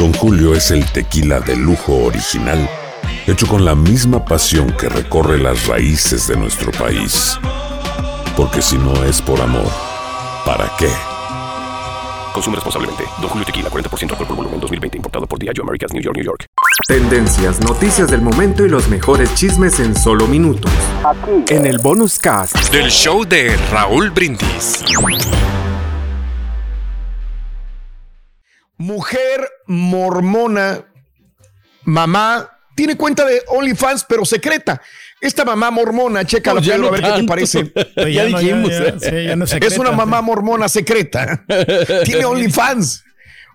Don Julio es el tequila de lujo original, hecho con la misma pasión que recorre las raíces de nuestro país. Porque si no es por amor, ¿para qué? Consume responsablemente. Don Julio Tequila, 40% alcohol por volumen, 2020. Importado por Diageo Americas, New York, New York. Tendencias, noticias del momento y los mejores chismes en solo minutos. En el bonus cast. Del show de Raúl Brindis. Mujer mormona, mamá, tiene cuenta de OnlyFans, pero secreta. Esta mamá mormona, chécala, Pues ya Pedro, no a ver qué te parece. Pues ya no, ya- ya- sí, ya no es una mamá sí. mormona secreta. Tiene OnlyFans.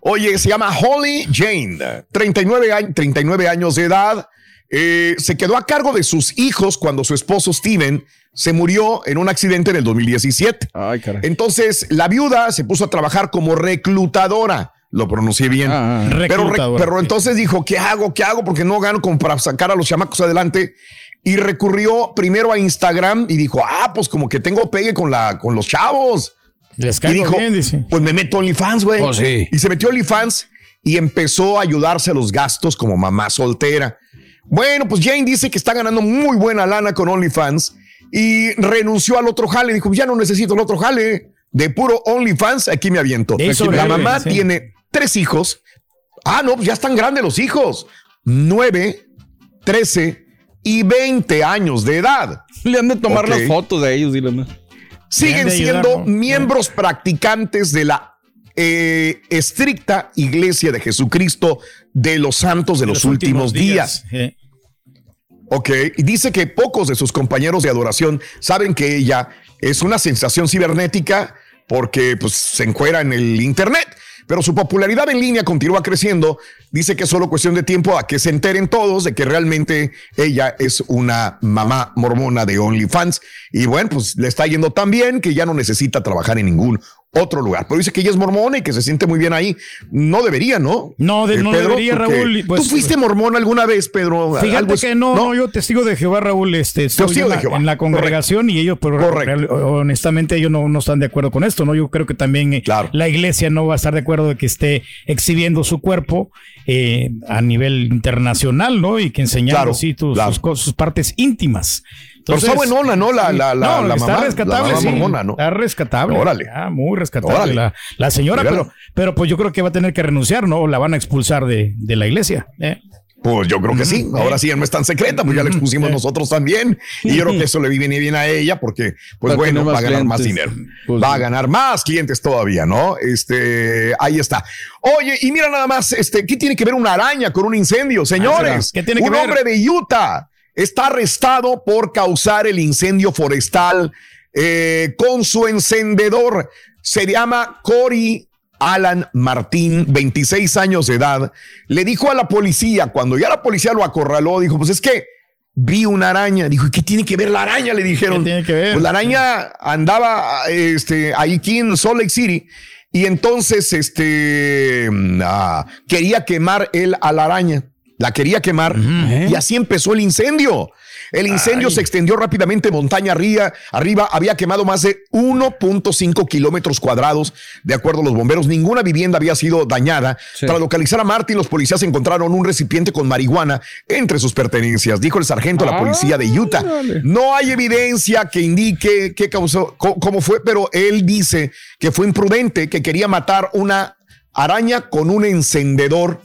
Oye, se llama Holly Jane, 39, años, 39 años de edad. Eh, se quedó a cargo de sus hijos cuando su esposo Steven se murió en un accidente en el 2017. Entonces, la viuda se puso a trabajar como reclutadora. Lo pronuncié bien. pero, re- Reclutadora, pero entonces dijo, ¿qué hago? ¿Qué hago? Porque no gano como para sacar a los chamacos adelante. Y recurrió primero a Instagram y dijo, ah, pues como que tengo pegue con, la, con los chavos. Les Y dijo, bien, dice. pues me meto a OnlyFans, güey. Oh, sí. Y se metió a OnlyFans y empezó a ayudarse a los gastos como mamá soltera. Bueno, pues Jane dice que está ganando muy buena lana con OnlyFans y renunció al otro jale. Dijo, ya no necesito el otro jale. De puro OnlyFans, aquí me aviento. La mamá sí. tiene tres hijos. Ah, no, pues ya están grandes los hijos. Nueve, trece y veinte años de edad. Le han de tomar las fotos de ellos, dile más. siguen ayudar, siendo ¿no? miembros practicantes de la eh, estricta Iglesia de Jesucristo de los Santos de los, últimos, días. Sí. Ok, y dice que pocos de sus compañeros de adoración saben que ella es una sensación cibernética porque pues, se encuera en el Internet. Pero su popularidad en línea continúa creciendo. Dice que es solo cuestión de tiempo a que se enteren todos de que realmente ella es una mamá mormona de OnlyFans. Y bueno, pues le está yendo tan bien que ya no necesita trabajar en ningún otro lugar. Pero dice que ella es mormona y que se siente muy bien ahí. No debería, ¿no? No, de- Eh, no Pedro, debería, Raúl, y pues- ¿Tú fuiste mormón alguna vez, Pedro? Fíjate Algo es- que no, no, yo testigo de Jehová, Raúl, este, estoy en, de la, Jehová, en la congregación y ellos, pero real- honestamente, ellos no, no están de acuerdo con esto, ¿no? Yo creo que también eh, la iglesia no va a estar de acuerdo de que esté exhibiendo su cuerpo eh, a nivel internacional, ¿no? Y que enseñando Claro, así tus- claro. sus partes íntimas. Pero está buenona, ¿no? La- la- la- no, la está mamá- rescatable, la mamá sí. mormona, ¿no? Está rescatable. Órale. Ah, muy rescatable Órale. la, la señora, pero, pero pues yo creo que va a tener que renunciar, ¿no? La van a expulsar de, de la iglesia. ¿eh? Pues yo creo que sí. Ahora sí ya no es tan secreta, pues ya la expusimos nosotros también. Y yo creo que eso le viene bien a ella porque, pues bueno, va a ganar más dinero. Pues va sí. a ganar más clientes todavía, ¿no? Este, ahí está. Oye, y mira nada más, este, ¿qué tiene que ver una araña con un incendio, señores? Ah, ¿qué tiene que un ver? hombre de Utah está arrestado por causar el incendio forestal eh, con su encendedor. Se llama Cory Alan Martín, 26 años de edad, le dijo a la policía, cuando ya la policía lo acorraló, dijo, pues es que vi una araña. Dijo, ¿y qué tiene que ver la araña? Le dijeron. ¿Qué tiene que ver? Pues la araña andaba este, ahí aquí en Salt Lake City y entonces este, ah, quería quemar él a la araña. La quería quemar y así empezó el incendio. El incendio se extendió rápidamente montaña arriba, arriba, había quemado más de 1.5 kilómetros cuadrados. De acuerdo a los bomberos, ninguna vivienda había sido dañada. Para localizar a Martin, los policías encontraron un recipiente con marihuana entre sus pertenencias, dijo el sargento de la policía de Utah. No hay evidencia que indique qué causó, cómo fue, pero él dice que fue imprudente, que quería matar una araña con un encendedor.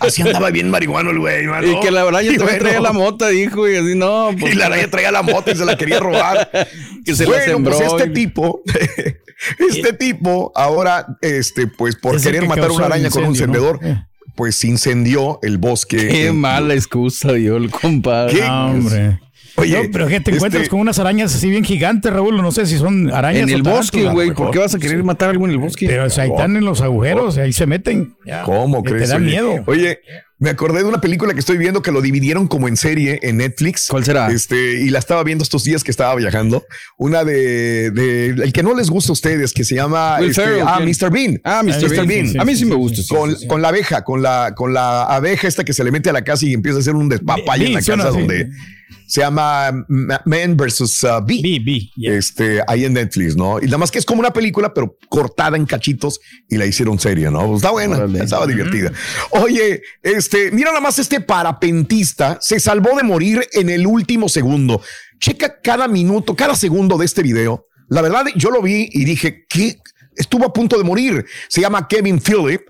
Así andaba bien marihuano el güey, mano. Y que la araña Y bueno, traía la mota, dijo, y así, no. pues, y la araña traía la moto y se la quería robar. Que se la bueno, sembró pues este y- tipo, este tipo, ahora, este, pues por Es querer que matar una araña con un incendio, ¿no? encendedor, pues incendió el bosque. Qué en- mala excusa dio el compadre. ¿Qué? Ah, hombre. Oye, No, pero que te encuentras este- con unas arañas así bien gigantes, Raúl. No sé si son arañas En el bosque, güey. ¿Por qué vas a querer matar a algo en el bosque? Pero o sea, ahí están en los agujeros, ahí se meten. Ya. ¿Cómo crees? Te da oye? miedo. Oye, Me acordé de una película que estoy viendo que lo dividieron como en serie en Netflix. ¿Cuál será? Este, y la estaba viendo estos días que estaba viajando. Una de, de el que no les gusta a ustedes, que se llama Will este, Ferrell, ah. Mr. Bean. Ah, Mr. Bean. A mí sí me gusta, sí, con, sí, sí. con la abeja, con la, con la abeja esta que se le mete a la casa y empieza a hacer un despapalle en la casa así. donde se llama Ma- Man versus uh, Bee. B, B, yeah. Este, ahí en Netflix, ¿no? Y nada más que es como una película, pero cortada en cachitos y la hicieron serie, ¿no? Pues está buena, Órale. estaba divertida. Oye, este, mira nada más este parapentista se salvó de morir en el último segundo. Checa cada minuto, cada segundo de este video. La verdad, yo lo vi y dije, ¿qué? Estuvo a punto de morir. Se llama Kevin Phillip.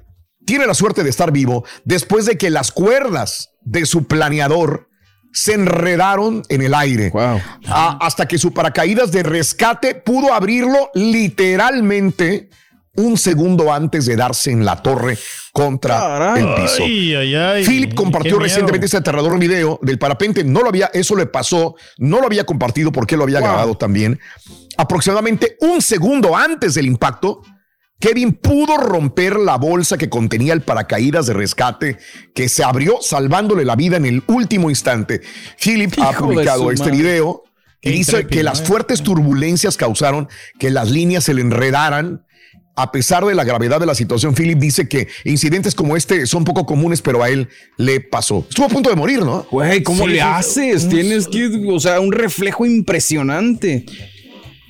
Tiene la suerte de estar vivo después de que las cuerdas de su planeador se enredaron en el aire. Wow. Hasta que su paracaídas de rescate pudo abrirlo literalmente un segundo antes de darse en la torre contra Caray. el piso. Ay, ay, ay. Philip compartió recientemente este aterrador video del parapente. No lo había, eso le pasó, no lo había compartido porque lo había Wow. grabado también. Aproximadamente un segundo antes del impacto, Kevin pudo romper la bolsa que contenía el paracaídas de rescate que se abrió salvándole la vida en el último instante. Philip ha Hijo publicado este madre. video y Qué dice que las ¿eh? fuertes turbulencias causaron que las líneas se le enredaran. A pesar de la gravedad de la situación, Philip dice que incidentes como este son poco comunes, pero a él le pasó. Estuvo a punto de morir, ¿no? Güey, ¿cómo Sí, le haces? Tienes que, o sea, un reflejo impresionante.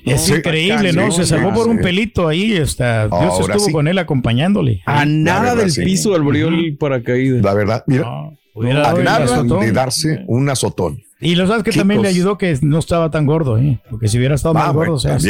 Es increíble, ¿no? Se salvó por un pelito ahí. Está, Dios Ahora estuvo sí. con él acompañándole. A nada del sí. piso abrió el paracaídas. La verdad, mira, No, a nada de darse un azotón. Y lo sabes que también le ayudó que no estaba tan gordo, ¿eh? Porque si hubiera estado Ah, más bueno, gordo, o sea, sí.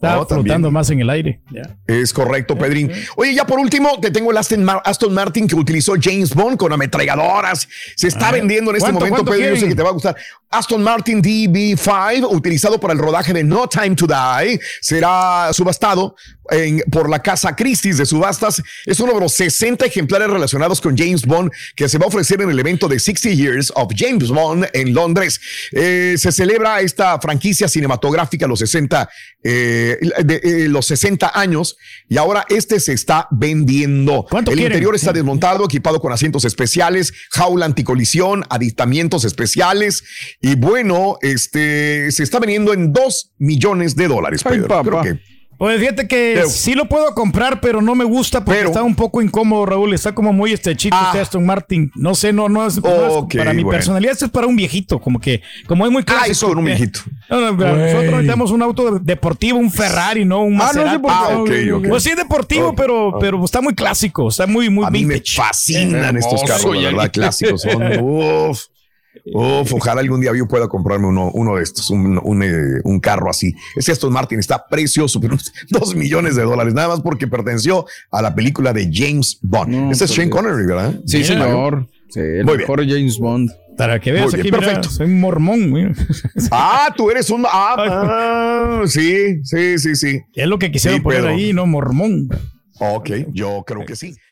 También. flotando más en el aire. Es correcto, Pedrín. Oye, ya por último, te tengo el Aston, Mar- Aston Martin que utilizó James Bond con ametralladoras. Se está A ver, vendiendo en este ¿cuánto, momento, Pedro. Yo sé quieren? que te va a gustar. Aston Martin DB5, utilizado para el rodaje de No Time to Die, será subastado en- por la casa Christie's de subastas. Es uno de los 60 ejemplares relacionados con James Bond que se va a ofrecer en el evento de 60 Years of James Bond en Londres. Eh, se celebra esta franquicia cinematográfica los 60, eh, de, eh, los 60 años y ahora este se está vendiendo. ¿Cuánto el quieren? interior está desmontado, equipado con asientos especiales, jaula anticolisión, aditamientos especiales y bueno, este se está vendiendo en 2 millones de dólares. Pedro. papá. Creo que Pues fíjate que Pero- sí lo puedo comprar, pero no me gusta porque Pero- está un poco incómodo, Raúl. Está como muy estrechito Ah. este Aston Martin. No sé, no, no es, no es para mi bueno. personalidad. Esto es para un viejito, como que, como es muy clásico. Ah, eso con un eh, viejito. no, no, nosotros necesitamos un auto deportivo, un Ferrari, no un Ah, no, Maserati. sí, porque- Ah, ok, ok. Pues sí, deportivo, pero, pero está muy clásico, está muy, muy A mí me vintage. fascinan estos carros, la verdad, clásicos. Son, uf, uf, ojalá algún día yo pueda comprarme uno, uno de estos, un, un, eh, un carro así. Ese Aston Martin está precioso, pero dos millones de dólares, nada más porque perteneció a la película de James Bond. No, Ese es Shane. Connery, ¿verdad? Sí, Mira. señor. Sí, el Muy mejor James Bond. Para que veas bien, aquí, mira, perfecto. soy mormón. mira. Ah, tú eres un. Ah, ah, sí, sí, sí, sí. Es lo que quisieron Sí, poner pero- ahí, no mormón. Ok, yo creo que sí.